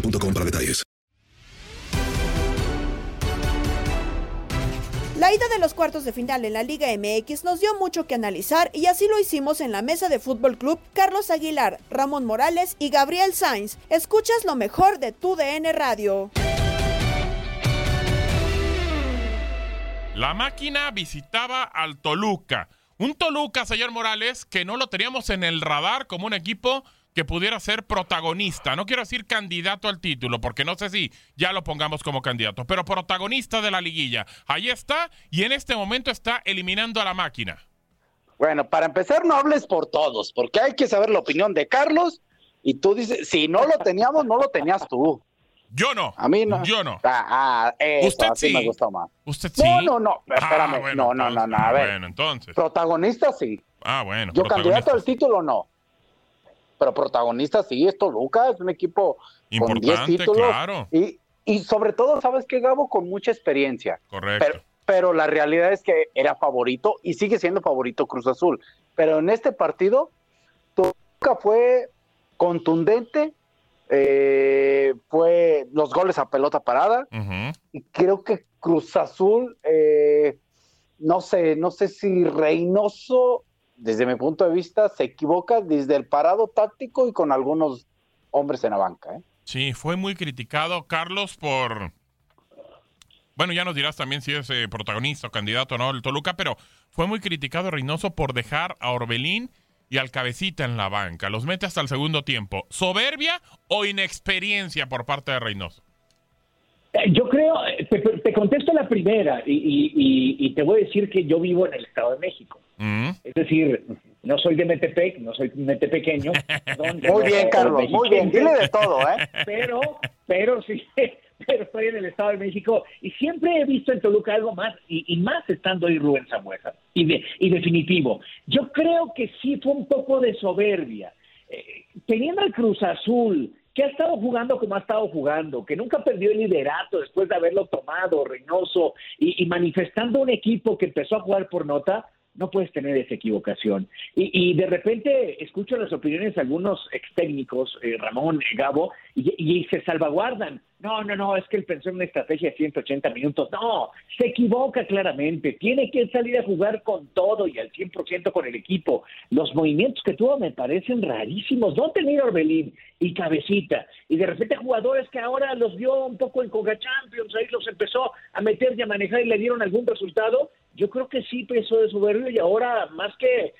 boostmobile.com para detalles. La ida de los cuartos de final en la Liga MX nos dio mucho que analizar y así lo hicimos en la mesa de Fútbol Club Carlos Aguilar, Ramón Morales y Gabriel Sainz. Escuchas lo mejor de tu DN Radio. La máquina visitaba al Toluca. Un Toluca, señor Morales, que no lo teníamos en el radar como un equipo que pudiera ser protagonista. No quiero decir candidato al título, porque no sé si ya lo pongamos como candidato, pero protagonista de la liguilla. Ahí está y en este momento está eliminando a la máquina. Bueno, para empezar, no hables por todos, porque hay que saber la opinión de Carlos. Y tú dices, si no lo teníamos, no lo tenías tú. Yo no. A mí no. Yo no. Ah, ah, eso, Usted sí. me gustó más. Usted sí. No, no, no, Ah, espérame. bueno, no, no, no, no, a ver. Bueno, entonces. Protagonista sí. Ah, bueno. Yo candidato al título no. Pero protagonista sí, esto Lucas, es un equipo con 10 Importante, títulos. claro. Y, y sobre todo, ¿sabes qué, Gabo? Con mucha experiencia. Correcto. Pero, pero la realidad es que era favorito y sigue siendo favorito Cruz Azul. Pero en este partido, Toluca fue contundente, eh, fue los goles a pelota parada y creo que Cruz Azul, eh, no sé, no sé si Reynoso, desde mi punto de vista, se equivoca desde el parado táctico y con algunos hombres en la banca. ¿eh? Sí, fue muy criticado Carlos por... Bueno, ya nos dirás también si es eh, protagonista o candidato o no el Toluca, pero fue muy criticado Reynoso por dejar a Orbelín y al Cabecita en la banca. Los mete hasta el segundo tiempo. ¿Soberbia o inexperiencia por parte de Reynoso? Eh, Yo creo, eh, te, te contesto la primera y, y- y- y te voy a decir que yo vivo en el Estado de México. Mm. Es decir, no soy de Metepec, no soy metepequeño. Muy bien, Carlos, muy bien, dile de todo, ¿eh? Pero, pero sí, pero estoy en el Estado de México y siempre he visto en Toluca algo más y, y más estando ahí Rubén Zambuesa. Y, de, y definitivo, yo creo que sí fue un poco de soberbia. Eh, teniendo al Cruz Azul, que ha estado jugando como ha estado jugando, que nunca perdió el liderato después de haberlo tomado Reynoso y, y manifestando un equipo que empezó a jugar por nota, no puedes tener esa equivocación. Y, y de repente escucho las opiniones de algunos ex técnicos, eh, Ramón, eh, Gabo, y, y se salvaguardan. No, no, no, es que él pensó en una estrategia de 180 minutos. No, se equivoca claramente. Tiene que salir a jugar con todo y al 100% con el equipo. Los movimientos que tuvo me parecen rarísimos. No tenía Orbelín y Cabecita. Y de repente jugadores que ahora los vio un poco en Coca Champions, ahí los empezó a meter y a manejar y le dieron algún resultado. Yo creo que sí pesó de soberbio y ahora más que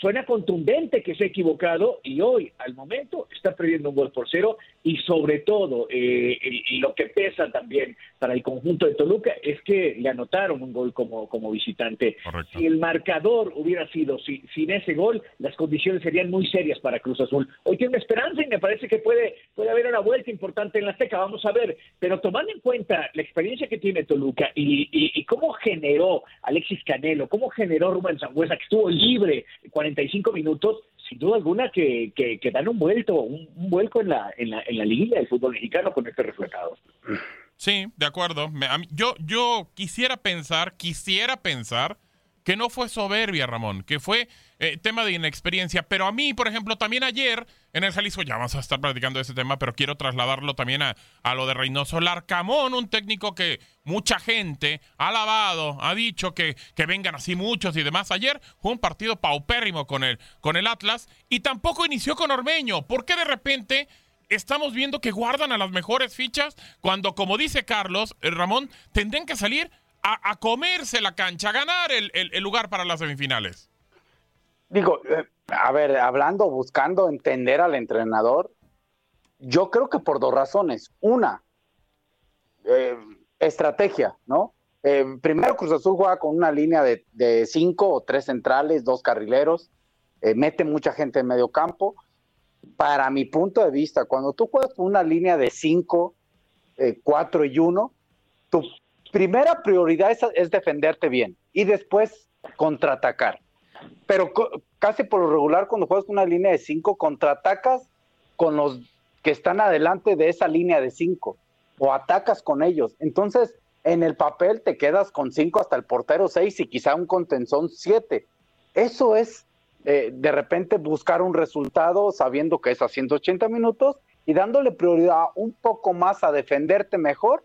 suena contundente que se ha equivocado y hoy, al momento, está perdiendo un gol por cero y sobre todo eh, lo que pesa también para el conjunto de Toluca es que le anotaron un gol como, como visitante. Si el marcador hubiera sido sin ese gol, las condiciones serían muy serias para Cruz Azul. Hoy tiene esperanza y me parece que puede, puede haber una vuelta importante en la Azteca, vamos a ver, pero tomando en cuenta la experiencia que tiene Toluca y, y, cómo generó Alexis Canelo, cómo generó Rubén Sangüesa, que estuvo libre 45 minutos, sin duda alguna que, que, dan un vuelto, un, vuelco en la, en la, en la liguilla del fútbol mexicano con este resultado. Sí, de acuerdo. yo, yo quisiera pensar, quisiera pensar que no fue soberbia, Ramón, que fue eh, tema de inexperiencia. Pero a mí, por ejemplo, también ayer en el Jalisco, ya vamos a estar platicando de ese tema, pero quiero trasladarlo también a, a lo de Reynoso Larcamón, un técnico que mucha gente ha alabado, ha dicho que, que vengan así muchos y demás. Ayer fue un partido paupérrimo con el, con el Atlas y tampoco inició con Ormeño. ¿Por qué de repente estamos viendo que guardan a las mejores fichas cuando, como dice Carlos, eh, Ramón, tendrían que salir a, comerse la cancha, a ganar el, lugar para las semifinales. Digo, eh, a ver, hablando, buscando entender al entrenador, yo creo que por dos razones. Una, eh, estrategia, ¿no? Eh, primero Cruz Azul juega con una línea de, cinco o tres centrales, dos carrileros, mete mucha gente en medio campo. Para mi punto de vista, cuando tú juegas con una línea de cinco, cuatro y uno, tu primera prioridad es, defenderte bien y después contraatacar. Pero casi por lo regular, cuando juegas con una línea de cinco, contraatacas con los que están adelante de esa línea de cinco o atacas con ellos. Entonces, en el papel te quedas con cinco hasta el portero seis y quizá un contenzón siete. Eso es eh, de repente buscar un resultado sabiendo que es a 180 minutos y dándole prioridad un poco más a defenderte mejor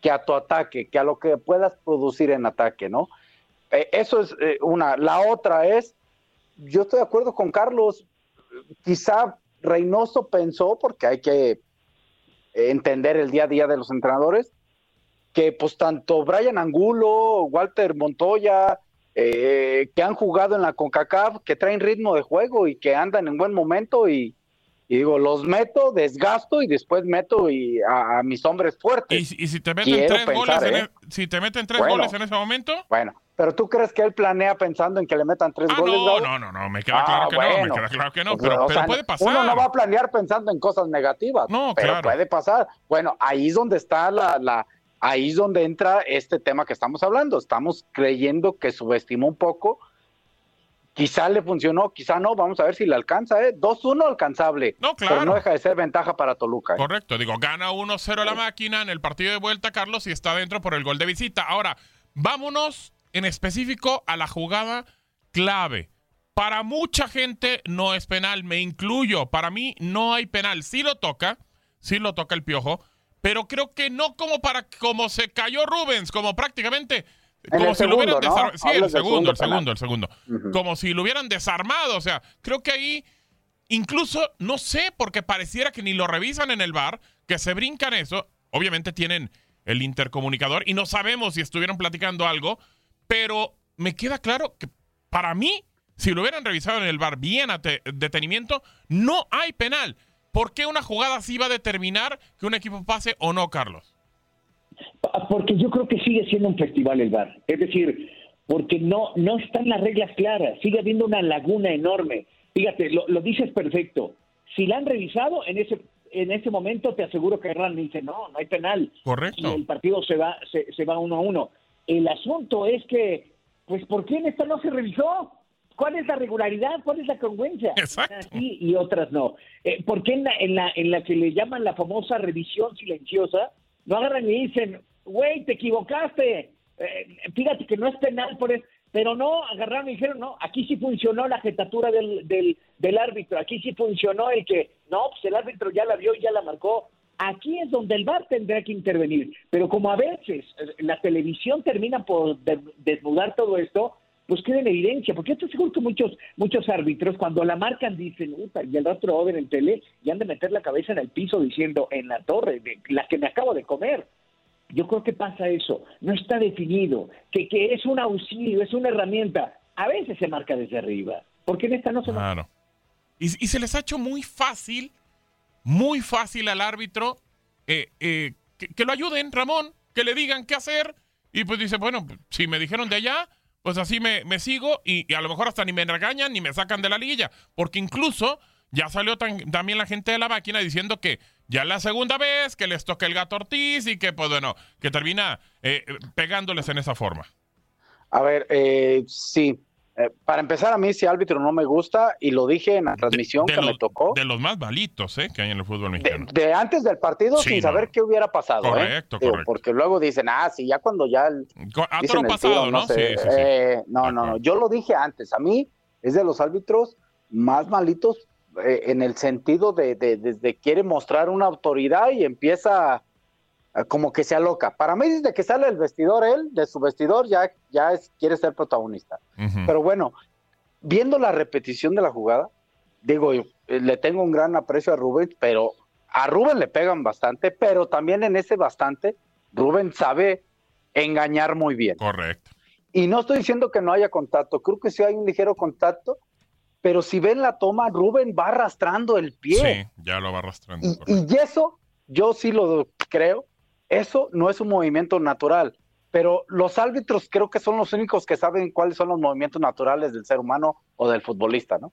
que a tu ataque, que a lo que puedas producir en ataque, ¿no? Eh, eso es eh, una. La otra es, yo estoy de acuerdo con Carlos, quizá Reynoso pensó, porque hay que entender el día a día de los entrenadores, que pues tanto Brian Angulo, Walter Montoya, eh, que han jugado en la CONCACAF, que traen ritmo de juego y que andan en buen momento y, y digo, los meto, desgasto y después meto y a, mis hombres fuertes. ¿Y, si te meten tres, goles, en, ¿eh? e, si te meten tres goles en ese momento? Bueno, pero tú crees que él planea pensando en que le metan tres ah, goles? No, no, no, no, me queda claro ah, que no, me queda claro que no, pues, pero, puede pasar. Uno no va a planear pensando en cosas negativas, no, pero puede pasar. Bueno, ahí es donde está la, la, ahí es donde entra este tema que estamos hablando. Estamos creyendo que subestimó un poco Quizá le funcionó, quizá no, vamos a ver si le alcanza, ¿eh? 2-1 alcanzable. No, claro. Pero no deja de ser ventaja para Toluca. ¿eh? Correcto, digo, gana 1-0 la máquina en el partido de vuelta, Carlos, y está dentro por el gol de visita. Ahora, vámonos en específico a la jugada clave. Para mucha gente no es penal, me incluyo. Para mí no hay penal. Sí lo toca, sí lo toca el piojo, pero creo que no como para como se cayó Rubens, como prácticamente como si lo hubieran desarmado. Sí, el segundo, el segundo, el segundo. Como si lo hubieran desarmado. O sea, creo que ahí, incluso, no sé, porque pareciera que ni lo revisan en el bar, que se brincan eso. Obviamente tienen el intercomunicador y no sabemos si estuvieron platicando algo, pero me queda claro que para mí, si lo hubieran revisado en el bar bien a detenimiento, no hay penal. ¿Por qué una jugada así va a determinar que un equipo pase o no, Carlos? Porque yo creo que sigue siendo un festival el bar. Es decir, porque no, no están las reglas claras, sigue habiendo una laguna enorme. Fíjate, lo, dices perfecto. Si la han revisado, en ese en ese momento te aseguro que Hernán dice, no, no hay penal. Correcto. Y el partido se va, se, se va uno a uno. El asunto es que, pues, ¿por qué en esta no se revisó? ¿Cuál es la regularidad? ¿Cuál es la congruencia? Exacto. Sí y otras no. Eh, ¿Por qué en la, en, la, en la que le llaman la famosa revisión silenciosa, no agarran y dicen, güey, te equivocaste, eh, fíjate que no es penal por eso. Pero no, agarraron y dijeron, no, aquí sí funcionó la jetatura del, del, del árbitro, aquí sí funcionó el que, no, pues el árbitro ya la vio y ya la marcó. Aquí es donde el VAR tendrá que intervenir. Pero como a veces eh, la televisión termina por desnudar todo esto, pues queda en evidencia, porque estoy seguro que muchos, muchos árbitros cuando la marcan dicen, Uta, y el otro va a ver en tele y han de meter la cabeza en el piso diciendo, en la torre, de, la que me acabo de comer. Yo creo que pasa eso, no está definido, que, que es un auxilio, es una herramienta. a veces se marca desde arriba, porque en esta no se Claro. Y, y se les ha hecho muy fácil, muy fácil al árbitro eh, eh, que, que lo ayuden, Ramón, que le digan qué hacer. Y pues dice, bueno, si me dijeron de allá, pues así me, me sigo y, y a lo mejor hasta ni me regañan ni me sacan de la liguilla. Porque incluso ya salió tan- también la gente de la máquina diciendo que ya es la segunda vez que les toca el gato Ortiz y que, pues bueno, que termina eh, pegándoles en esa forma. A ver, eh, sí. Eh, para empezar, a mí si árbitro no me gusta, y lo dije en la transmisión de que me tocó, De los más malitos eh, que hay en el fútbol mexicano. de antes del partido Sí, sin no, saber no. qué hubiera pasado. ¿eh? Correcto, Digo, correcto. Porque luego dicen, ah, sí, ya cuando ya... el- A dicen toro el pasado, tiro, ¿no? sé, Sí, sí, sí. eh, no, no, no. Yo lo dije antes. A mí es de los árbitros más malitos en el sentido de, de, desde quiere mostrar una autoridad y empieza a- como que se aloca. Para mí, desde que sale el vestidor, él, de su vestidor, ya, ya es, quiere ser protagonista. Ujú. Pero bueno, viendo la repetición de la jugada, digo, yo, eh, le tengo un gran aprecio a Rubén, pero a Rubén le pegan bastante, pero también en ese bastante, Rubén sabe engañar muy bien. Correcto. Y no estoy diciendo que no haya contacto, creo que sí hay un ligero contacto, pero si ven la toma, Rubén va arrastrando el pie. Sí, ya lo va arrastrando. Y, y eso, yo sí lo creo, eso no es un movimiento natural, pero los árbitros creo que son los únicos que saben cuáles son los movimientos naturales del ser humano o del futbolista, ¿no?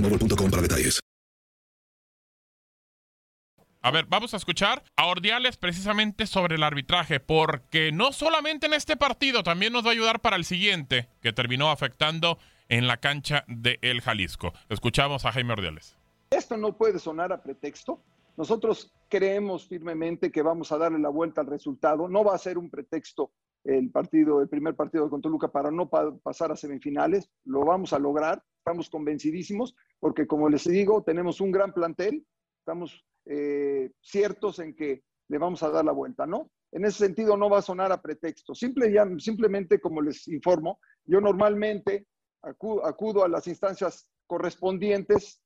A ver, vamos a escuchar a Ordiales precisamente sobre el arbitraje, porque no solamente en este partido, también nos va a ayudar para el siguiente, que terminó afectando en la cancha de El Jalisco. Escuchamos a Jaime Ordiales. Esto no puede sonar a pretexto. Nosotros creemos firmemente que vamos a darle la vuelta al resultado. No va a ser un pretexto el partido, el primer partido con Toluca para no pa- pasar a semifinales. Lo vamos a lograr. Estamos convencidísimos porque, como les digo, tenemos un gran plantel. Estamos eh, ciertos en que le vamos a dar la vuelta, ¿no? En ese sentido no va a sonar a pretexto. Simple, ya- simplemente, como les informo, yo normalmente acu- acudo a las instancias correspondientes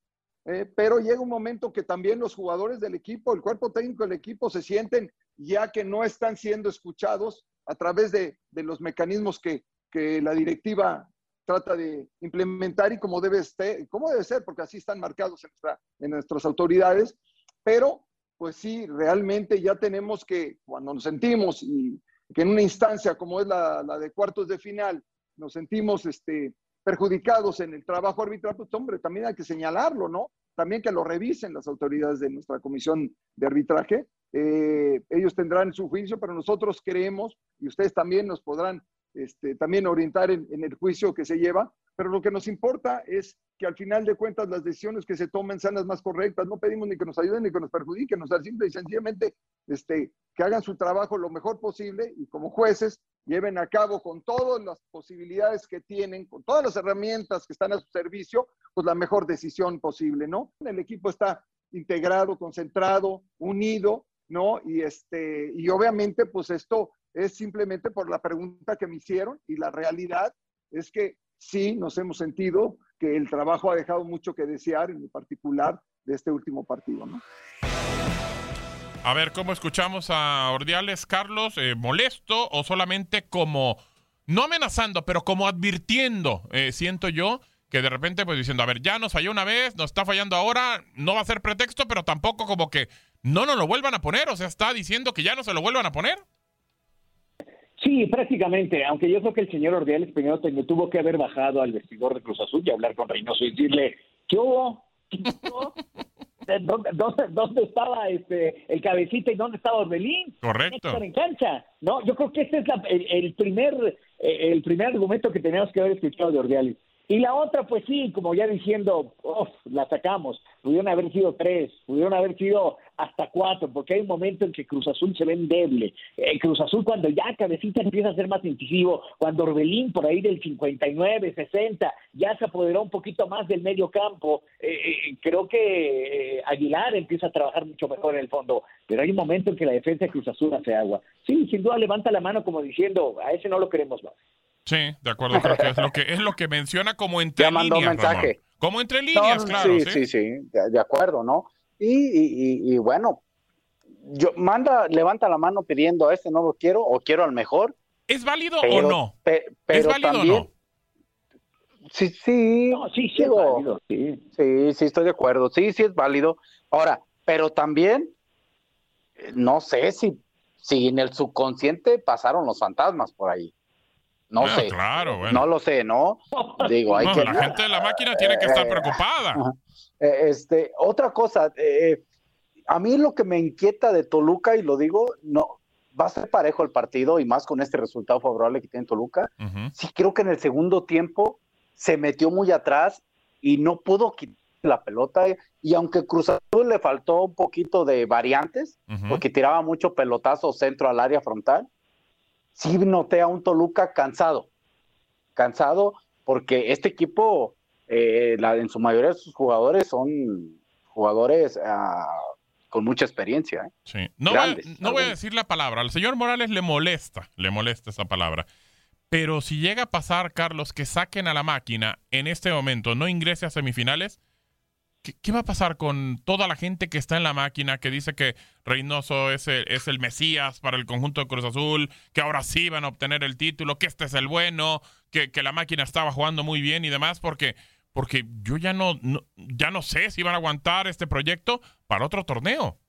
eh, pero llega un momento que también los jugadores del equipo, el cuerpo técnico del equipo se sienten ya que no están siendo escuchados a través de, de los mecanismos que, que la directiva trata de implementar y como debe, este, como debe ser, porque así están marcados en, en nuestras autoridades. Pero, pues sí, realmente ya tenemos que, cuando nos sentimos y que en una instancia como es la, la de cuartos de final, nos sentimos este, perjudicados en el trabajo arbitral, pues hombre, también hay que señalarlo, ¿no? También que lo revisen las autoridades de nuestra comisión de arbitraje. Eh, ellos tendrán su juicio, pero nosotros creemos, y ustedes también nos podrán este, también orientar en, el juicio que se lleva, pero lo que nos importa es que al final de cuentas las decisiones que se tomen sean las más correctas. No pedimos ni que nos ayuden ni que nos perjudiquen, o sea, simple y sencillamente este, que hagan su trabajo lo mejor posible y como jueces lleven a cabo con todas las posibilidades que tienen, con todas las herramientas que están a su servicio, pues la mejor decisión posible, ¿no? El equipo está integrado, concentrado, unido, ¿no? Y, este, y obviamente, pues esto es simplemente por la pregunta que me hicieron y la realidad es que sí nos hemos sentido que el trabajo ha dejado mucho que desear, en particular de este último partido, ¿no? A ver, ¿cómo escuchamos a Ordiales, Carlos? Eh, ¿Molesto o solamente como, no amenazando, pero como advirtiendo, eh, siento yo, que de repente pues diciendo, a ver, ya nos falló una vez, nos está fallando ahora, no va a ser pretexto, pero tampoco como que no nos lo vuelvan a poner, o sea, está diciendo que ya no se lo vuelvan a poner. Sí, prácticamente, aunque yo creo que el señor Ordiales primero tuvo que haber bajado al vestidor de Cruz Azul y hablar con Reynoso y decirle, ¿qué hubo? ¿Dónde, dónde, estaba este el cabecita y dónde estaba Orbelín? Correcto. En cancha. No, yo creo que ese es el, primer el primer argumento que teníamos que haber escuchado de Ordiales. Y la otra, pues sí, como ya diciendo, la sacamos. Pudieron haber sido tres, pudieron haber sido hasta cuatro, porque hay un momento en que Cruz Azul se ve endeble. Eh, Cruz Azul, cuando ya Cabecita empieza a ser más incisivo, cuando Orbelín, por ahí del 59, 60, ya se apoderó un poquito más del medio campo, eh, eh, creo que Aguilar empieza a trabajar mucho mejor en el fondo. Pero hay un momento en que la defensa de Cruz Azul hace agua. Sí, sin duda levanta la mano como diciendo, a ese no lo queremos más. Sí, de acuerdo, creo que es lo que es lo que menciona como entre ya mandó líneas. mensaje. Como entre líneas, claro. Sí, sí, sí, de, acuerdo, ¿no? Y, y, bueno, yo manda, levanta la mano pidiendo a este no lo quiero o quiero al mejor. ¿Es válido o no? pero ¿Es válido también, o no? Sí, sí. No, sí, sí digo, es válido, sí. Sí, sí, estoy de acuerdo. Sí, sí es válido. Ahora, pero también, eh, no sé si, si en el subconsciente pasaron los fantasmas por ahí. No Bueno, sé. claro, bueno. No lo sé, ¿no? Digo, hay No, que. la gente de la máquina tiene que estar Eh, preocupada. Eh, Este, otra cosa, eh, a mí lo que me inquieta de Toluca, y lo digo, no, va a ser parejo el partido y más con este resultado favorable que tiene Toluca. Ujú. Sí creo que en el segundo tiempo se metió muy atrás y no pudo quitar la pelota. Y aunque Cruz Azul le faltó un poquito de variantes, porque tiraba mucho pelotazo centro al área frontal, sí noté a un Toluca cansado. Cansado porque este equipo, eh, la- en su mayoría de sus jugadores son jugadores ah, con mucha experiencia. ¿eh? Sí. No, voy, no voy a decir la palabra. Al señor Morales le molesta, le molesta esa palabra. Pero si llega a pasar, Carlos, que saquen a la máquina en este momento, no ingrese a semifinales, ¿qué, va a pasar con toda la gente que está en la máquina, que dice que Reynoso es el, es el Mesías para el conjunto de Cruz Azul, que ahora sí van a obtener el título, que este es el bueno, que, que la máquina estaba jugando muy bien y demás? Porque, porque yo ya no, no- ya no sé si van a aguantar este proyecto para otro torneo.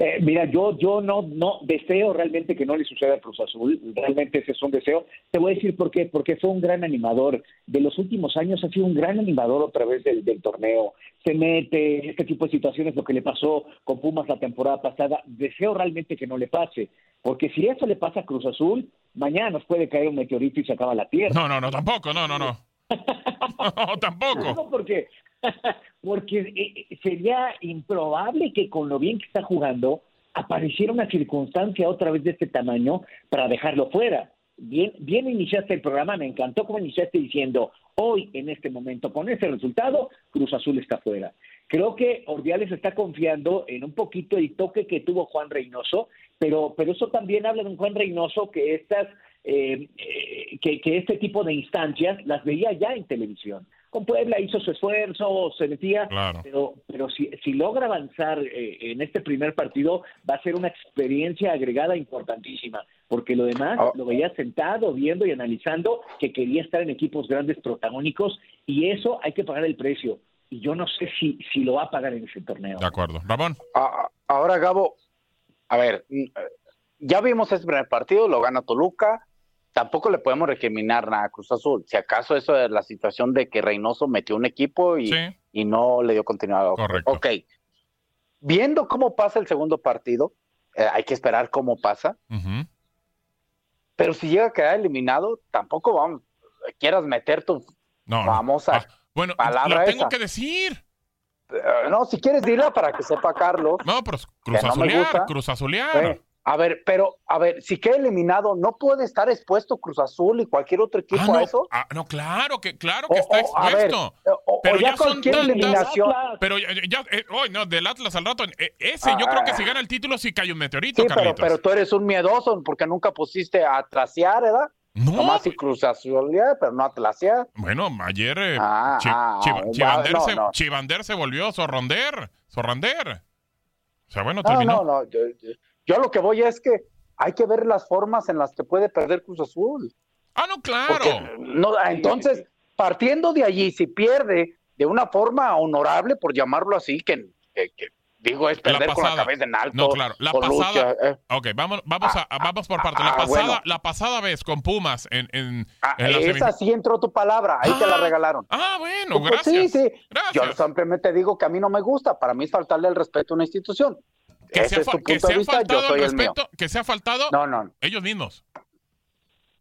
Eh, mira, yo, yo no, no deseo realmente que no le suceda a Cruz Azul, realmente ese es un deseo. Te voy a decir por qué, porque fue un gran animador. De los últimos años ha sido un gran animador otra vez del, del torneo. Se mete en este tipo de situaciones, lo que le pasó con Pumas la temporada pasada. Deseo realmente que no le pase, porque si eso le pasa a Cruz Azul, mañana nos puede caer un meteorito y se acaba la tierra. No, no, no, tampoco, no, no, no. No, tampoco. No, porque, porque eh, sería improbable que con lo bien que está jugando apareciera una circunstancia otra vez de este tamaño para dejarlo fuera. Bien, bien iniciaste el programa, me encantó como iniciaste diciendo, hoy en este momento, con ese resultado, Cruz Azul está fuera. Creo que Ordiales está confiando en un poquito el toque que tuvo Juan Reynoso, pero, pero eso también habla de un Juan Reynoso que estas, eh, eh, que este tipo de instancias las veía ya en televisión. Con Puebla hizo su esfuerzo, se metía, Claro. pero, pero si, si logra avanzar eh, en este primer partido, va a ser una experiencia agregada importantísima, porque lo demás Ah. lo veía sentado, viendo y analizando que quería estar en equipos grandes protagónicos, y eso hay que pagar el precio. Y yo no sé si, si lo va a pagar en ese torneo. De acuerdo. Ramón. A- ahora, Gabo, a ver, mm, eh, ya vimos ese primer partido, lo gana Toluca. Tampoco le podemos recriminar nada a Cruz Azul. Si acaso eso es la situación de que Reynoso metió un equipo y, Sí. y no le dio continuidad. Correcto. Ok. Viendo cómo pasa el segundo partido, eh, hay que esperar cómo pasa. Pero si llega a quedar eliminado, tampoco vamos, quieras meter tu No, no. famosa Ah, bueno, palabra lo tengo esa. que decir. Eh, No, si quieres dila para que sepa Carlos. No, pero cruz no azulear, gusta. cruz azulear. Eh, a ver, pero, a ver, si queda eliminado, ¿no puede estar expuesto Cruz Azul y cualquier otro equipo Ah, no, a eso? ah, no, claro que, claro que O- está o, a ver, expuesto. o- pero ya ya son tantas. eliminación. Pero ya, ya eh, hoy no, del Atlas al rato. eh, ese, yo Ah, creo que ah, si gana el título sí cae un meteorito, Sí, pero, Carlitos. pero tú eres un miedoso porque nunca pusiste a trasear, ¿verdad? No. Nomás y Cruz Azul, ya, pero no a trasear. Bueno, ayer eh, Ah, Chi- Chiva- Chivander, no, se, no. Chivander se volvió Zorronder. Zorrander. O sea, bueno, No, terminó. no, no. Yo, yo- yo a lo que voy es que hay que ver las formas en las que puede perder Cruz Azul. Ah, no, claro. Porque, no, entonces, partiendo de allí, si pierde de una forma honorable, por llamarlo así, que, que- que digo, es perder con la cabeza en alto. No, claro. La pasada. lucha, eh. Ok, vamos, vamos, a, vamos por partes. La ah, pasada, bueno. la pasada vez con Pumas en, en, Ah, en la esa sí entró tu palabra, ahí te la regalaron. Ah, bueno, Pues gracias. Sí, sí. Gracias. Yo simplemente digo que a mí no me gusta. Para mí es faltarle el respeto a una institución. Que Ese se ha, es tu fa- que punto se de ha vista, yo faltado soy el mío. respeto, que se ha faltado No, no. ellos mismos.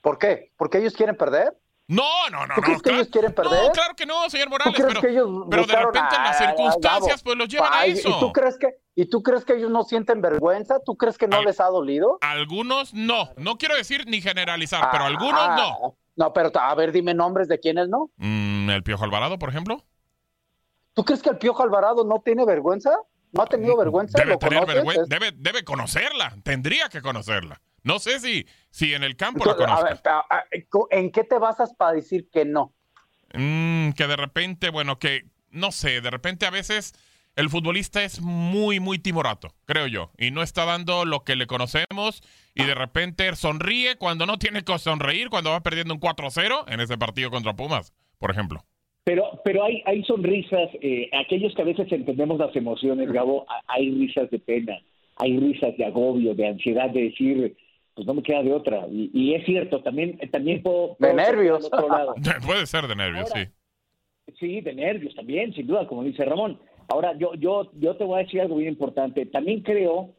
¿Por qué? ¿Porque ellos quieren perder? No, no, no, ¿Tú no. crees que claro- ellos quieren perder? No, claro que no, señor ¿Tú Morales, crees pero, que ellos pero de repente en las a- a circunstancias pues los llevan a eso. ¿Y tú crees que y tú crees que ellos no sienten vergüenza? ¿Tú crees que no les ha dolido? Algunos no. No quiero decir ni generalizar, pero Ah, algunos no. No, pero a ver, dime nombres de quiénes no. Mm, el Piojo Alvarado, por ejemplo. ¿Tú crees que el Piojo Alvarado no tiene vergüenza? ¿No ha tenido vergüenza? Debe ¿Lo tener conoces? vergüenza, Es- debe, debe conocerla, tendría que conocerla. No sé si, si en el campo la Entonces, a ver, ¿en qué te basas para decir que no? Mm, que de repente, bueno, que no sé, de repente a veces el futbolista es muy, muy timorato, creo yo, y no está dando lo que le conocemos y de repente sonríe cuando no tiene que sonreír, cuando va perdiendo un 4-0 en ese partido contra Pumas, por ejemplo. Pero, pero hay, hay sonrisas, eh, aquellos que a veces entendemos las emociones, Gabo, hay risas de pena, hay risas de agobio, de ansiedad, de decir, pues no me queda de otra. Y, y es cierto, también, también puedo... De nervios. Puede ser de nervios, Ahora, sí. Sí, de nervios también, sin duda, como dice Ramón. Ahora, yo, yo, yo te voy a decir algo bien importante. También creo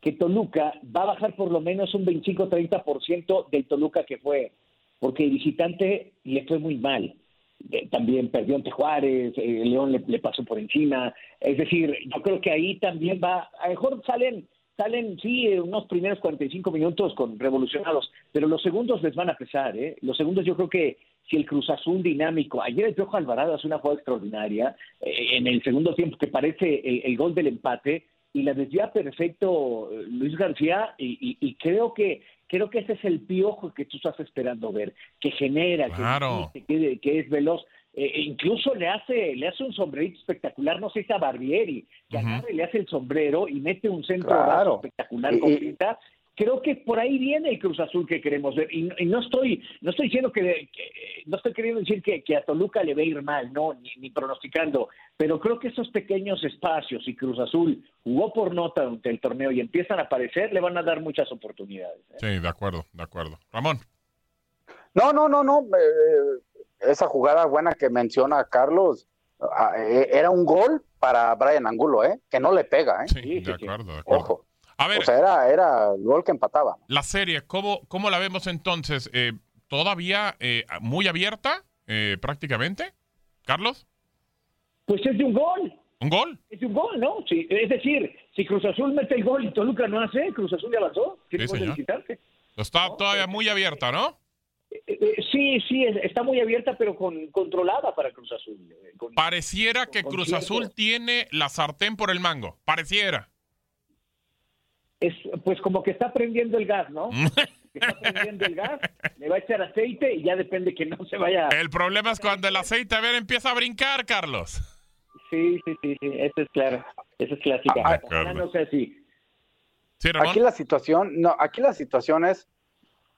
que Toluca va a bajar por lo menos un 25-30% del Toluca que fue, porque el visitante le fue muy mal. Eh, También perdió ante Juárez, eh, León le, pasó por encima. Es decir, yo creo que ahí también va, a lo mejor salen, salen, sí, eh, unos primeros 45 minutos con revolucionados, pero los segundos les van a pesar, ¿eh? Los segundos yo creo que si el Cruz Azul dinámico, ayer el Piojo Alvarado hace una jugada extraordinaria, eh, en el segundo tiempo que parece el, gol del empate, y la desvía perfecto eh, Luis García, y creo que creo que ese es el piojo que tú estás esperando ver, que genera, que Claro. que, que es veloz. Eh, e incluso le hace le hace un sombrerito espectacular, no sé si a Barbieri, que agarra y le hace el sombrero y mete un centro Claro. espectacular con y- pinta. Creo que por ahí viene el Cruz Azul que queremos ver. Y, no- y no estoy no estoy diciendo que, que- no estoy queriendo decir que, que a Toluca le va a ir mal, no, ni, ni pronosticando, pero creo que esos pequeños espacios y Cruz Azul jugó por nota durante el torneo y empiezan a aparecer, le van a dar muchas oportunidades. ¿eh? Sí, de acuerdo, de acuerdo. Ramón. No, no, no, no. eh, esa jugada buena que menciona Carlos ah, eh, era un gol para Brian Angulo, ¿eh? Que no le pega, ¿eh? Sí, de acuerdo, de acuerdo. Ojo. A ver, O sea, era, era el gol que empataba. la serie, ¿cómo, cómo la vemos entonces? Eh, ¿Todavía eh, muy abierta eh, prácticamente? ¿Carlos? Pues es de un gol. ¿Un gol? Es de un gol, ¿no? Sí, es decir, si Cruz Azul mete el gol y Toluca no hace, Cruz Azul ya avanzó. Sí, señor. Está todavía muy abierta, ¿no? Eh, eh, sí, sí, es- está muy abierta, pero con, controlada para Cruz Azul. eh, con- Pareciera que con Cruz cierto- Azul tiene la sartén por el mango. Pareciera. Es, pues como que está prendiendo el gas, ¿no? está prendiendo el gas, le va a echar aceite y ya depende que no se vaya. El problema es cuando el aceite a ver empieza a brincar, Carlos. Sí, sí, sí, sí, eso es claro, eso es clásica. Ah, Ojalá no sea así. Aquí la situación, no, aquí la situación es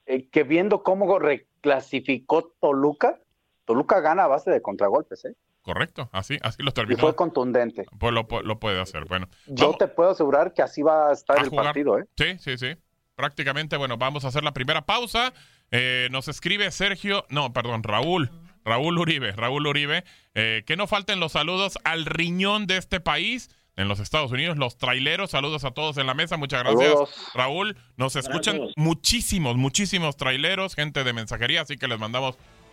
eh, que viendo cómo reclasificó Toluca, Toluca gana a base de contragolpes, ¿eh? Correcto, así, así lo Y terminó. fue contundente. Pues lo, pu- lo puede hacer. Bueno, Yo vamos te puedo asegurar que así va a estar a el jugar. partido, ¿eh? Sí, sí, sí. Prácticamente, bueno, vamos a hacer la primera pausa. Eh, nos escribe Sergio, no, perdón, Raúl. Raúl Uribe, Raúl Uribe, eh, que no falten los saludos al riñón de este país, en los Estados Unidos, los traileros. Saludos a todos en la mesa, muchas gracias, Saludos. Raúl. Nos escuchan Gracias. muchísimos, muchísimos traileros, gente de mensajería, así que les mandamos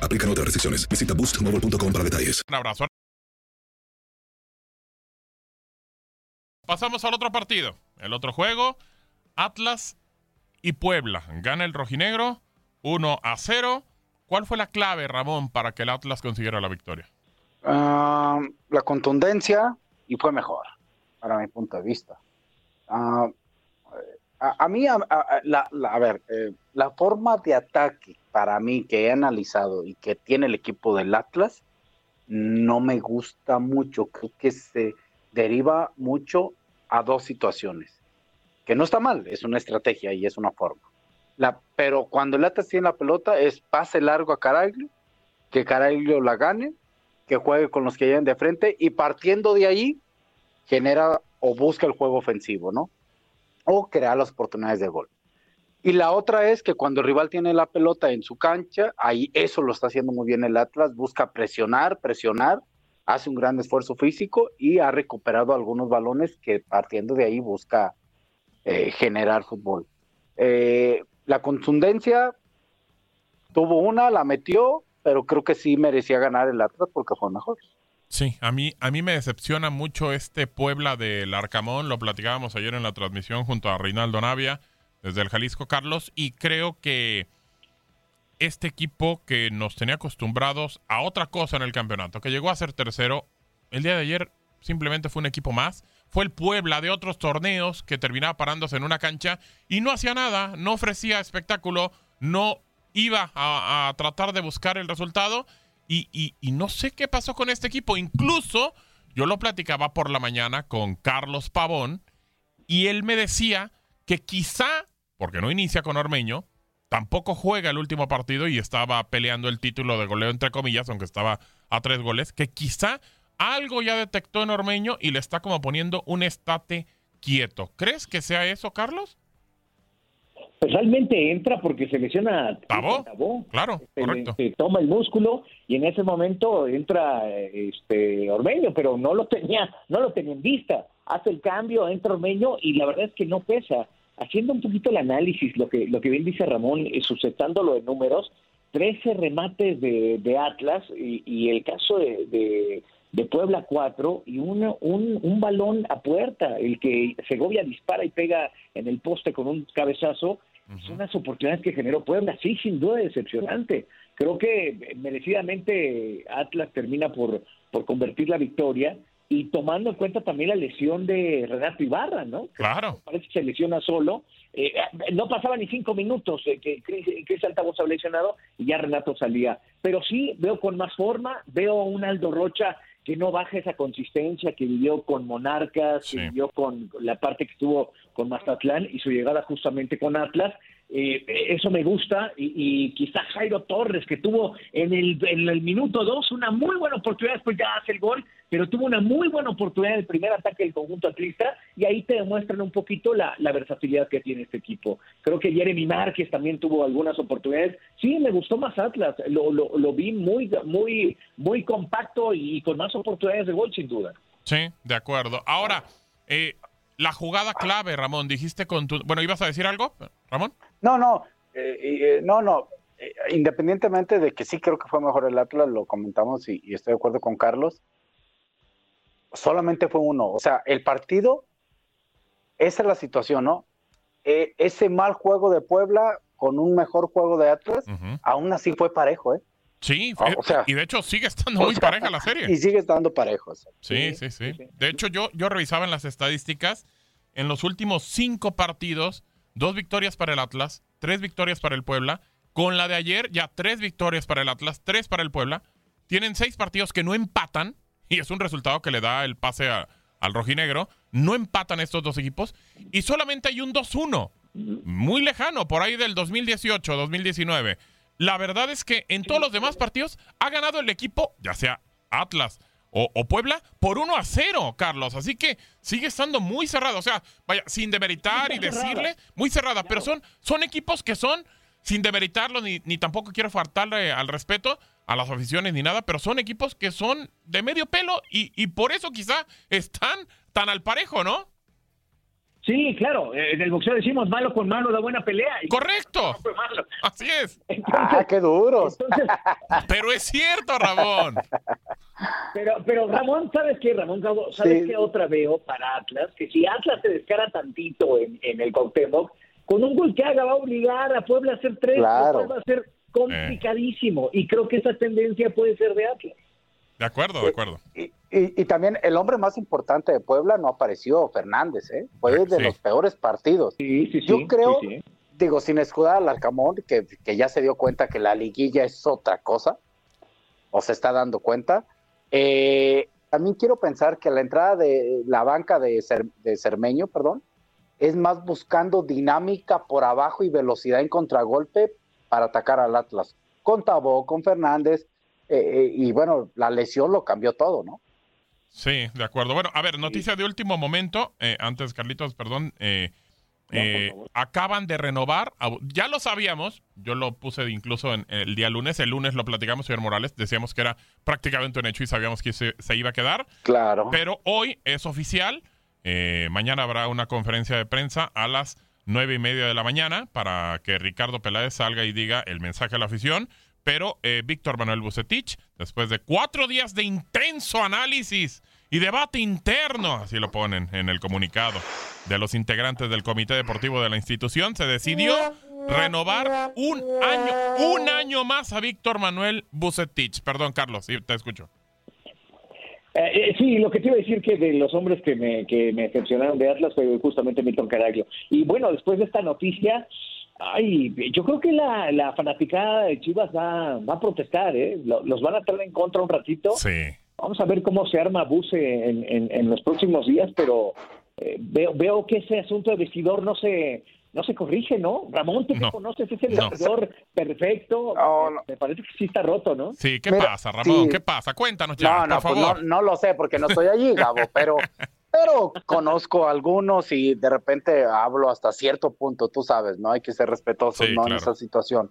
Aplican otras restricciones. Visita boostmobile.com para detalles. Un abrazo. Pasamos al otro partido. El otro juego, Atlas y Puebla. Gana el rojinegro 1 a 0. ¿Cuál fue la clave, Ramón, para que el Atlas consiguiera la victoria? Ah, la contundencia y fue mejor, para mi punto de vista. Ah, a, a mí, a, a- la, la- a ver, eh, la forma de ataque para mí que he analizado y que tiene el equipo del Atlas no me gusta mucho. Creo que se deriva mucho a dos situaciones. Que no está mal, es una estrategia y es una forma. La, pero cuando el Atlas tiene la pelota es pase largo a Caraglio, que Caraglio la gane, que juegue con los que llegan de frente y partiendo de ahí genera o busca el juego ofensivo, ¿no? O crea las oportunidades de gol. Y la otra es que cuando el rival tiene la pelota en su cancha, ahí eso lo está haciendo muy bien el Atlas, busca presionar, presionar, hace un gran esfuerzo físico y ha recuperado algunos balones que partiendo de ahí busca eh, generar fútbol. Eh, la contundencia tuvo una, la metió, pero creo que sí merecía ganar el Atlas porque fue mejor. Sí, a mí, a mí me decepciona mucho este Puebla del Arcamón. Lo platicábamos ayer en la transmisión junto a Reinaldo Navia desde el Jalisco Carlos. Y creo que este equipo que nos tenía acostumbrados a otra cosa en el campeonato, que llegó a ser tercero, el día de ayer simplemente fue un equipo más. Fue el Puebla de otros torneos que terminaba parándose en una cancha y no hacía nada, no ofrecía espectáculo, no iba a, tratar de buscar el resultado. Y- y no sé qué pasó con este equipo. Incluso yo lo platicaba por la mañana con Carlos Pavón y él me decía que quizá, porque no inicia con Ormeño, tampoco juega el último partido y estaba peleando el título de goleo entre comillas, aunque estaba a tres goles, que quizá algo ya detectó en Ormeño y le está como poniendo un estate quieto. ¿Crees que sea eso, Carlos? Pues realmente entra porque se lesiona Tabó, Tabó. claro, Se- correcto. se toma el músculo y en ese momento entra este Ormeño, pero no lo tenía, no lo tenía en vista. Hace el cambio, entra Ormeño y la verdad es que no pesa. Haciendo un poquito el análisis, lo que, lo que bien dice Ramón, eh, sustentándolo en números, 13 remates de, de Atlas y, y el caso de, de, de Puebla 4 y una- un, un balón a puerta, el que Segovia dispara y pega en el poste con un cabezazo, son las oportunidades que generó Puebla, sí, sin duda decepcionante. Creo que eh, merecidamente Atlas termina por, por convertir la victoria y tomando en cuenta también la lesión de Renato Ibarra, ¿no? Claro. Parece que se lesiona solo. Eh, no pasaba ni cinco minutos eh, que Chris, Chris Altavoz había lesionado y ya Renato salía. Pero sí veo con más forma, veo a un Aldo Rocha que no baja esa consistencia que vivió con Monarcas, que vivió con la parte que estuvo con Mazatlán y su llegada justamente con Atlas. Eh, eso me gusta y, y quizás Jairo Torres que tuvo en el, en el minuto dos una muy buena oportunidad, después ya hace el gol, pero tuvo una muy buena oportunidad en el primer ataque del conjunto atlista y ahí te demuestran un poquito la, la versatilidad que tiene este equipo. Creo que Jeremy Márquez también tuvo algunas oportunidades. Sí, me gustó más Atlas, lo, lo, lo vi muy, muy, muy compacto y con más oportunidades de gol sin duda. Sí, de acuerdo. Ahora, eh, la jugada clave, Ramón, dijiste con tu... Bueno, ¿ibas a decir algo, Ramón? No, no, eh, eh, no, no. Eh, independientemente de que sí creo que fue mejor el Atlas, lo comentamos y, y, estoy de acuerdo con Carlos, solamente fue uno. O sea, el partido, esa es la situación, ¿no? Ese mal juego de Puebla con un mejor juego de Atlas, uh -huh. aún así fue parejo, ¿eh? Sí, o sea, y de hecho sigue estando muy sea, pareja la serie. Y sigue estando parejo. Sí, sí, sí, sí. De hecho, yo, yo revisaba en las estadísticas, en los últimos cinco partidos, dos victorias para el Atlas, tres victorias para el Puebla. Con la de ayer, ya tres victorias para el Atlas, tres para el Puebla. Tienen seis partidos que no empatan, y es un resultado que le da el pase a, al rojinegro. No empatan estos dos equipos, y solamente hay un 2-1, muy lejano, por ahí del 2018-2019. La verdad es que en todos los demás partidos ha ganado el equipo, ya sea Atlas o, o, Puebla, por 1 a 0, Carlos. Así que sigue estando muy cerrado. O sea, vaya, sin demeritar y decirle, muy cerrada. Pero son, son equipos que son, sin demeritarlo, ni, ni tampoco quiero faltarle al respeto a las aficiones ni nada, pero son equipos que son de medio pelo y, y por eso quizá están tan al parejo, ¿no? Sí, claro. En el boxeo decimos malo con malo da buena pelea. Correcto. Así es. Entonces, ah, qué. Entonces... Pero es cierto, Ramón. Pero, pero Ramón, ¿sabes qué, Ramón? ¿Sabes sí. qué otra veo para Atlas? Que si Atlas se descara tantito en, en el Cuauhtémoc, con un gol que haga va a obligar a Puebla a hacer tres, claro. va a ser complicadísimo. Eh. Y creo que esa tendencia puede ser de Atlas. De acuerdo, de acuerdo. Y, y, y, también el hombre más importante de Puebla no apareció, Fernández, ¿eh? Fue de los peores partidos. Sí, sí, Yo creo, digo, sin escudar al Arcamón, que, que, ya se dio cuenta que la liguilla es otra cosa, o se está dando cuenta. Eh, también quiero pensar que la entrada de la banca de, Cer, de Cermeño, perdón, es más buscando dinámica por abajo y velocidad en contragolpe para atacar al Atlas. Con Tabó, con Fernández, eh, y bueno, la lesión lo cambió todo, ¿no? Sí, de acuerdo. Bueno, a ver, noticia de último momento, eh, antes Carlitos, perdón, eh, no, acaban de renovar, ya lo sabíamos, yo lo puse incluso en, el día lunes, el lunes lo platicamos, señor Morales, decíamos que era prácticamente un hecho y sabíamos que se, se iba a quedar. Claro. Pero hoy es oficial, mañana habrá una conferencia de prensa a las nueve y media de la mañana para que Ricardo Peláez salga y diga el mensaje a la afición pero eh, Víctor Manuel Bucetich, después de cuatro días de intenso análisis y debate interno, así lo ponen en el comunicado de los integrantes del Comité Deportivo de la institución, se decidió renovar un año, un año más a Víctor Manuel Bucetich. Perdón, Carlos, te escucho. Eh, eh, sí, lo que te iba a decir que de los hombres que me, que me decepcionaron de Atlas fue justamente Milton Caraglio. Y bueno, después de esta noticia, Ay, yo creo que la, la fanaticada de Chivas va, va a protestar, ¿eh? Los van a traer en contra un ratito. Sí. Vamos a ver cómo se arma Buse en, en, en los próximos días, pero eh, veo, veo que ese asunto de vestidor no se no se corrige, ¿no? Ramón, tú no. que conoces ese vestidor no. perfecto. No, no. Me parece que sí está roto, ¿no? Sí, ¿qué Mira, pasa, Ramón? Sí. ¿Qué pasa? Cuéntanos ya, no, no, por pues favor. no, lo sé porque no estoy allí, Gabo, pero pero conozco algunos y de repente hablo hasta cierto punto, tú sabes, ¿no? Hay que ser respetuosos, sí, ¿no? Claro. En esa situación.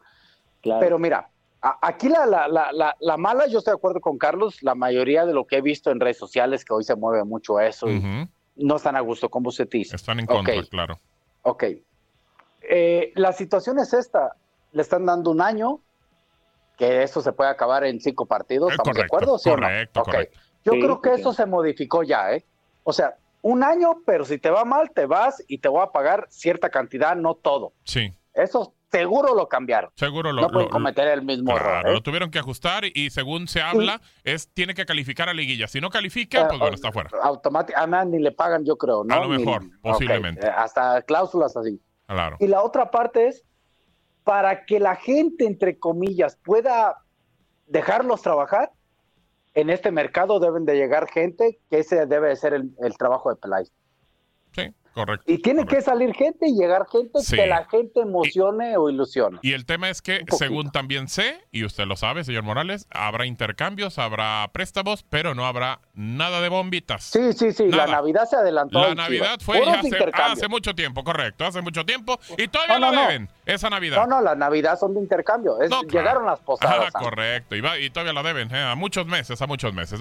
Claro. Pero mira, a, aquí la, la, la, la, mala, yo estoy de acuerdo con Carlos, la mayoría de lo que he visto en redes sociales, que hoy se mueve mucho eso, uh -huh. no están a gusto con Bucetis. Están en contra, okay. claro. Ok. Eh, la situación es esta, le están dando un año, que eso se puede acabar en cinco partidos, ¿estamos correcto, de acuerdo? ¿sí correcto, no? okay. correcto. Yo sí, creo que sí. eso se modificó ya, ¿eh? O sea, un año, pero si te va mal, te vas y te voy a pagar cierta cantidad, no todo. Sí. Eso seguro lo cambiaron. Seguro lo, no pueden cometer el mismo Claro, error. ¿eh? lo tuvieron que ajustar y, según se habla, es tiene que calificar a liguilla. Si no califica, pues bueno, está fuera. Automáticamente, además ni le pagan, yo creo, ¿no? A lo mejor, posiblemente. eh, hasta cláusulas así. Claro. Y la otra parte es para que la gente, entre comillas, pueda dejarlos trabajar. En este mercado deben de llegar gente que ese debe de ser el, el trabajo de Peláez. Sí, correcto. Y tiene que salir gente y llegar gente Sí. que la gente emocione o ilusione. Y el tema es que, según también sé, y usted lo sabe, señor Morales, habrá intercambios, habrá préstamos, pero no habrá nada de bombitas. Sí, sí, sí, Nada. la Navidad se adelantó. La Navidad fue hace, hace mucho tiempo, correcto, hace mucho tiempo. Y todavía No, no. deben, esa Navidad. No, no, la Navidad son de intercambio. Es- No, claro. Llegaron las posadas. Ah, correcto, y, va- y todavía la deben, eh, a muchos meses, a muchos meses.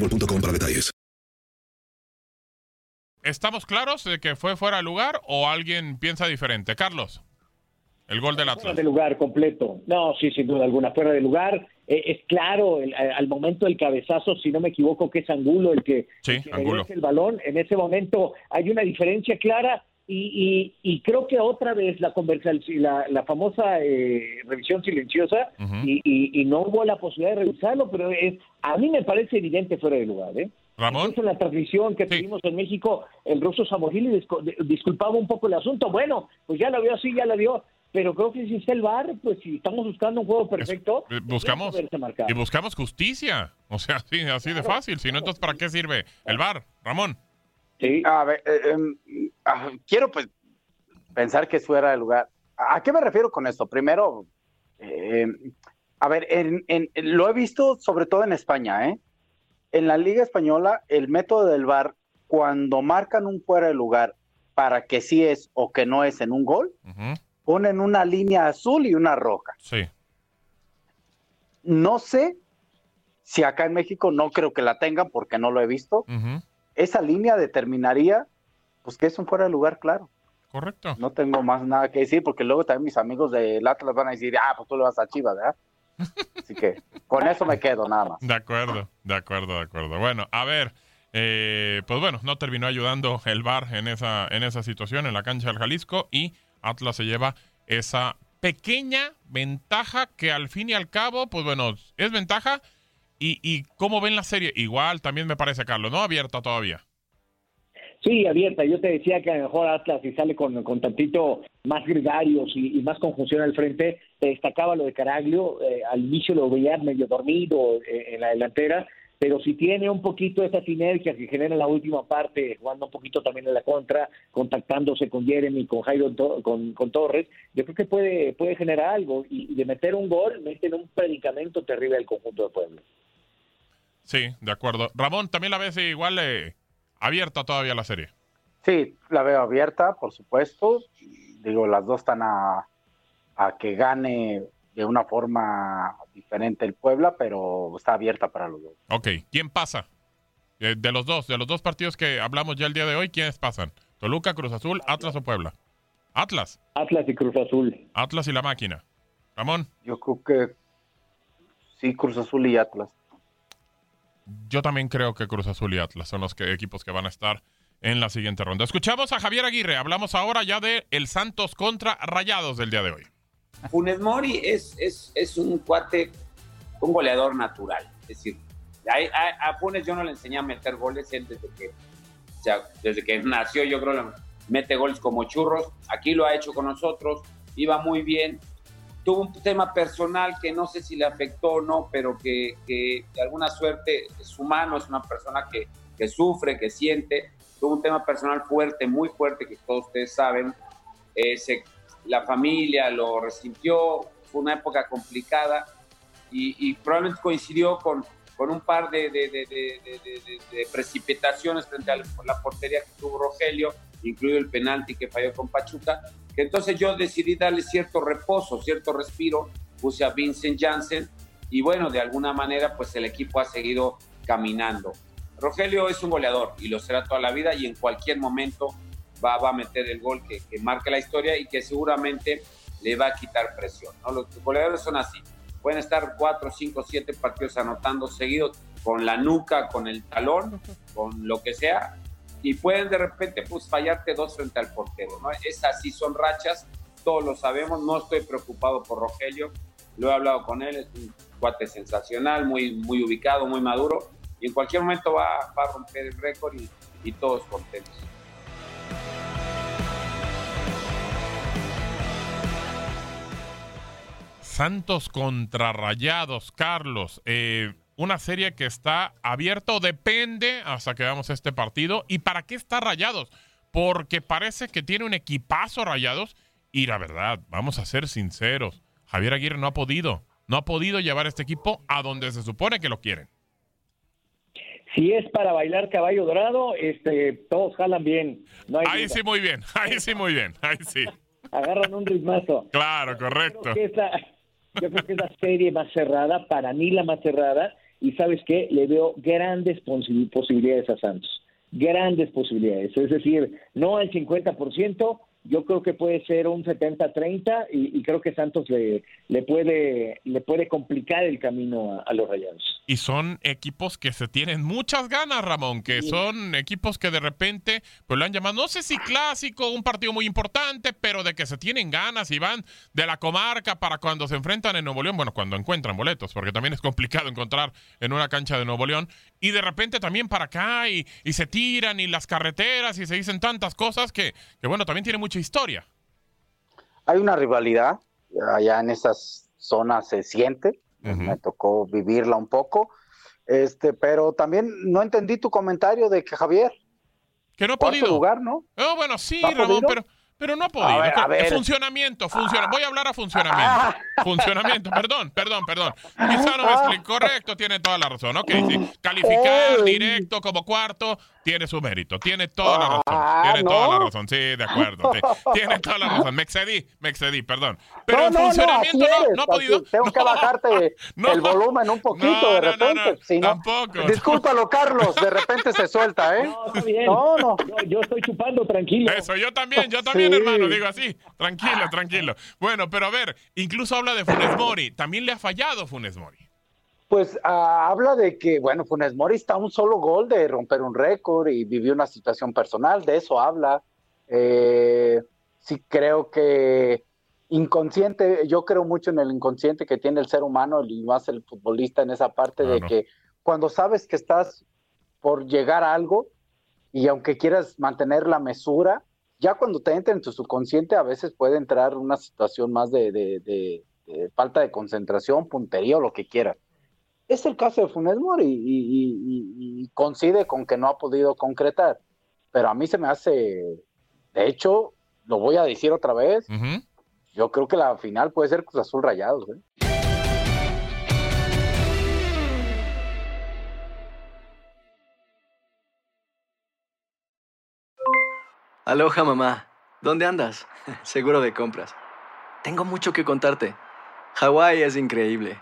boostmobile.com para detalles. ¿Estamos claros de que fue fuera de lugar o alguien piensa diferente? Carlos, el gol del Fuera Atlas. de lugar completo. No, sí, sin duda alguna, fuera de lugar. Eh, es claro, el- al momento del cabezazo, si no me equivoco, que es Angulo el que, Sí, el que Angulo. regresa el balón. En ese momento hay una diferencia clara y, y- y creo que otra vez la conversa, la, la famosa eh, revisión silenciosa Ujú. y, y- y no hubo la posibilidad de revisarlo, pero es, a mí me parece evidente fuera de lugar. ¿eh? Ramón. En la transmisión que tuvimos en México, el ruso Samogili disco- disculpaba un poco el asunto. Bueno, pues ya la vio así, ya la vio. Pero creo que si está el VAR, pues si estamos buscando un juego perfecto, Eh, Buscamos y buscamos justicia. O sea, sí, así de fácil. Si no, entonces ¿para qué sirve el bar, Ramón? Sí. A ver, eh, em, ah, quiero pues pensar que es fuera de lugar. ¿A qué me refiero con esto? Primero, eh, a ver, en- en- lo he visto sobre todo en España, ¿eh? En la Liga Española, el método del VAR, cuando marcan un fuera de lugar para que sí es o que no es en un gol, ponen una línea azul y una roja. Sí. No sé si acá en México no creo que la tengan porque no lo he visto. Ujú, Esa línea determinaría pues que es un fuera de lugar, claro. Correcto. No tengo más nada que decir porque luego también mis amigos del Atlas van a decir, ah, pues tú le vas a Chivas, ¿verdad? Así que con eso me quedo nada más. De acuerdo, de acuerdo, de acuerdo. Bueno, a ver, eh, pues bueno, no terminó ayudando el VAR en esa, en esa situación en la cancha del Jalisco y Atlas se lleva esa pequeña ventaja que al fin y al cabo, pues bueno, es ventaja. Y, y cómo ven la serie, igual también me parece, Carlos, ¿no? Abierta todavía. Sí, abierta. Yo te decía que a lo mejor Atlas, si sale con, con tantito más gregarios y, más conjunción al frente, te destacaba lo de Caraglio. eh, al inicio lo veía medio dormido eh, en la delantera, pero si tiene un poquito esa sinergia que genera en la última parte, jugando un poquito también en la contra, contactándose con Jeremy, con Jairo, con, con Torres, yo creo que puede, puede generar algo y, de meter un gol, meten un predicamento terrible al conjunto de Puebla. Sí, de acuerdo. Ramón, ¿también la ves igual eh, abierta todavía la serie? Sí, la veo abierta, por supuesto. Digo, las dos están a, a que gane de una forma diferente el Puebla, pero está abierta para los dos. Ok, ¿quién pasa? Eh, de los dos, de los dos partidos que hablamos ya el día de hoy, ¿quiénes pasan? Toluca, Cruz Azul, Atlas o Puebla. Atlas. Atlas y Cruz Azul. Atlas y la máquina. Ramón. Yo creo que sí, Cruz Azul y Atlas. Yo también creo que Cruz Azul y Atlas son los equipos que van a estar en la siguiente ronda. Escuchamos a Javier Aguirre. Hablamos ahora ya de el Santos contra Rayados del día de hoy. Funes Mori es, es, es un cuate, un goleador natural. Es decir, a, a, Funes yo no le enseñé a meter goles, él desde que, o sea, desde que nació yo creo que mete goles como churros. Aquí lo ha hecho con nosotros, iba muy bien. Tuvo un tema personal que no sé si le afectó o no, pero que, que de alguna suerte es humano, es una persona que, que sufre, que siente. Tuvo un tema personal fuerte, muy fuerte, que todos ustedes saben. Eh, se la familia lo resintió, fue una época complicada y, probablemente coincidió con, con un par de, de, precipitaciones frente a la portería que tuvo Rogelio, incluido el penalti que falló con Pachuca, que entonces yo decidí darle cierto reposo, cierto respiro, puse a Vincent Janssen y bueno, de alguna manera pues el equipo ha seguido caminando. Rogelio es un goleador y lo será toda la vida y en cualquier momento va, a meter el gol que, que marque la historia y que seguramente le va a quitar presión. ¿no? Los goleadores son así. Pueden estar cuatro, cinco, siete partidos anotando seguidos con la nuca, con el talón, con lo que sea, y pueden de repente pues fallarte dos frente al portero. ¿no? Es así, son rachas, todos lo sabemos, no estoy preocupado por Rogelio, lo he hablado con él, es un cuate sensacional, muy, muy ubicado, muy maduro, y en cualquier momento va, a romper el récord y, todos contentos. Santos contra Rayados, Carlos. Eh, una serie que está abierta o depende hasta que veamos este partido. ¿Y para qué está Rayados? Porque parece que tiene un equipazo Rayados. Y la verdad, vamos a ser sinceros, Javier Aguirre no ha podido. No ha podido llevar este equipo a donde se supone que lo quieren. Si es para bailar caballo dorado, este, todos jalan bien. ahí sí muy bien, ahí sí muy bien, ahí sí. Agarran un ritmazo. Claro, correcto. Yo creo que es la serie más cerrada, para mí la más cerrada, y sabes qué, le veo grandes posibilidades a Santos, grandes posibilidades, es decir, no al 50%, yo creo que puede ser un 70-30 y, creo que Santos le, le, puede, le puede complicar el camino a, los Rayados. Y son equipos que se tienen muchas ganas, Ramón, que son equipos que de repente pues lo han llamado, no sé si clásico, un partido muy importante, pero de que se tienen ganas y van de la comarca para cuando se enfrentan en Nuevo León, bueno, cuando encuentran boletos, porque también es complicado encontrar en una cancha de Nuevo León, y de repente también para acá y, y se tiran y las carreteras y se dicen tantas cosas que, que bueno, también tiene mucho historia. Hay una rivalidad, allá en esas zonas se siente, me tocó vivirla un poco, este, pero también no entendí tu comentario de que Javier. Que no ha podido. lugar, ¿no? Oh, bueno, sí, Ramón, pero pero no ha podido. Funcionamiento, funciona. Voy a hablar a funcionamiento. Ah. Funcionamiento, perdón, perdón, perdón. Quizá no me explico. Correcto, tiene toda la razón. Ok, sí. Calificar directo como cuarto tiene su mérito. Tiene toda la razón. Ah, tiene toda la razón. Sí, de acuerdo. Tiene toda la razón. Me excedí, me excedí, perdón. Pero en funcionamiento no, ha podido. Tengo que bajarte el volumen un poquito de repente. No, tampoco. Discúlpalo, Carlos. De repente se suelta, ¿eh? No, no. Yo, estoy chupando tranquilo. Eso, yo también, yo también, hermano. Digo así. Tranquilo, tranquilo. Bueno, pero a ver, incluso habla de Funes Mori. También le ha fallado Funes Mori. Pues ah, habla de que, bueno, Funes Mori está a un solo gol de romper un récord y vivió una situación personal, de eso habla. Eh, sí creo que inconsciente, yo creo mucho en el inconsciente que tiene el ser humano y más el futbolista en esa parte de que cuando sabes que estás por llegar a algo y aunque quieras mantener la mesura, ya cuando te entra en tu subconsciente a veces puede entrar una situación más de, de falta de concentración, puntería o lo que quieras es el caso de Funes Mori y, coincide con que no ha podido concretar. Pero a mí se me hace, de hecho, lo voy a decir otra vez, yo creo que la final puede ser Cruz Azul Rayados. ¿eh? Aloha mamá, ¿dónde andas? Seguro de compras. Tengo mucho que contarte. Hawái es increíble.